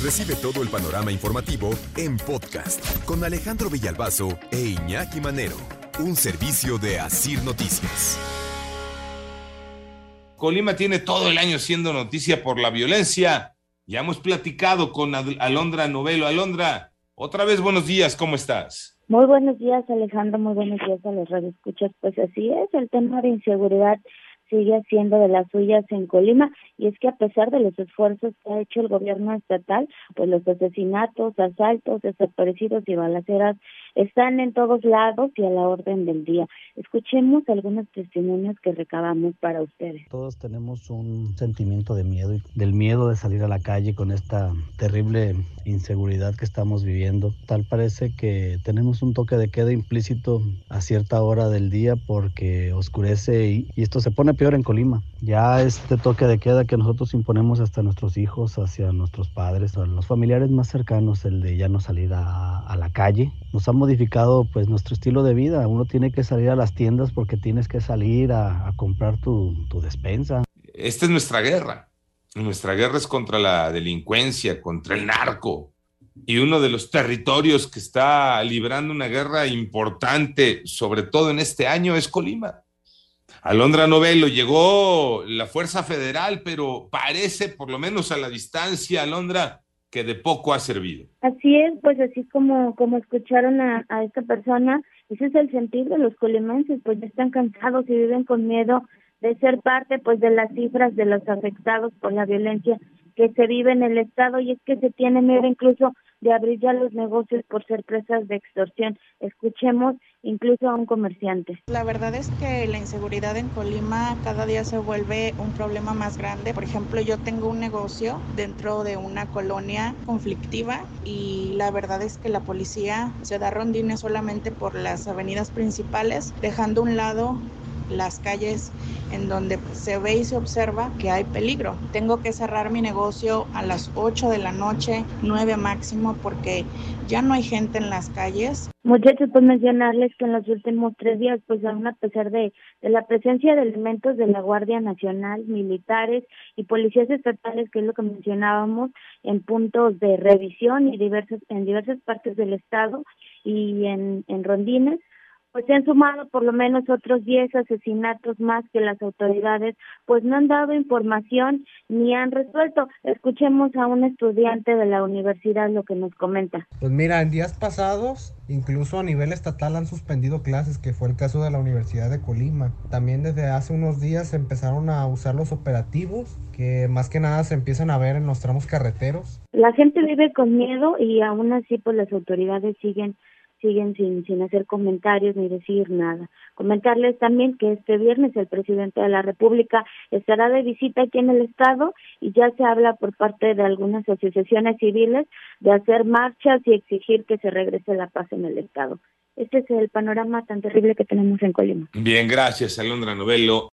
Recibe todo el panorama informativo en podcast con Alejandro Villalbazo e Iñaki Manero, un servicio de Asir Noticias. Colima tiene todo el año siendo noticia por la violencia. Ya hemos platicado con Alondra Novelo. Alondra, otra vez buenos días, ¿cómo estás? Muy buenos días, Alejandro. Muy buenos días a los radioescuchas. Pues así es, el tema de inseguridad sigue haciendo de las suyas en Colima y es que a pesar de los esfuerzos que ha hecho el gobierno estatal, pues los asesinatos, asaltos, desaparecidos y balaceras están en todos lados y a la orden del día. Escuchemos algunos testimonios que recabamos para ustedes. Todos tenemos un sentimiento de miedo, del miedo de salir a la calle con esta terrible inseguridad que estamos viviendo. Tal parece que tenemos un toque de queda implícito a cierta hora del día porque oscurece y, esto se pone peor en Colima. Ya este toque de queda que nosotros imponemos hasta nuestros hijos, hacia nuestros padres, a los familiares más cercanos, el de ya no salir a la calle, nos ha modificado pues nuestro estilo de vida. Uno tiene que salir a las tiendas porque tienes que salir a, comprar tu, tu despensa. Esta es nuestra guerra. Nuestra guerra es contra la delincuencia, contra el narco. Y uno de los territorios que está librando una guerra importante, sobre todo en este año, es Colima. Alondra Novelo, llegó la Fuerza Federal, pero parece, por lo menos a la distancia, Alondra, que de poco ha servido. Así es, pues así como, como escucharon a, a esta persona, ese es el sentido de los colimenses, pues ya están cansados y viven con miedo de ser parte pues de las cifras de los afectados por la violencia que se vive en el estado y es que se tiene miedo incluso de abrir ya los negocios por ser presas de extorsión. Escuchemos incluso a un comerciante. La verdad es que la inseguridad en Colima cada día se vuelve un problema más grande. Por ejemplo, yo tengo un negocio dentro de una colonia conflictiva y la verdad es que la policía se da rondines solamente por las avenidas principales, dejando a un lado las calles en donde se ve y se observa que hay peligro. Tengo que cerrar mi negocio a las 8 de la noche, 9 máximo, porque ya no hay gente en las calles. Muchachos, pues mencionarles que en los últimos tres días, pues aún a pesar de, la presencia de elementos de la Guardia Nacional, militares y policías estatales, que es lo que mencionábamos, en puntos de revisión y diversas, en diversas partes del estado y en, en rondines, pues se han sumado por lo menos otros 10 asesinatos más que las autoridades pues no han dado información ni han resuelto. Escuchemos a un estudiante de la universidad lo que nos comenta. Pues mira, en días pasados, incluso a nivel estatal han suspendido clases, que fue el caso de la Universidad de Colima. También desde hace unos días empezaron a usar los operativos, que más que nada se empiezan a ver en los tramos carreteros. La gente vive con miedo y aún así pues las autoridades siguen siguen sin, sin hacer comentarios ni decir nada. Comentarles también que este viernes el presidente de la República estará de visita aquí en el Estado y ya se habla por parte de algunas asociaciones civiles de hacer marchas y exigir que se regrese la paz en el Estado. Este es el panorama tan terrible que tenemos en Colima. Bien, gracias, Alondra Novelo.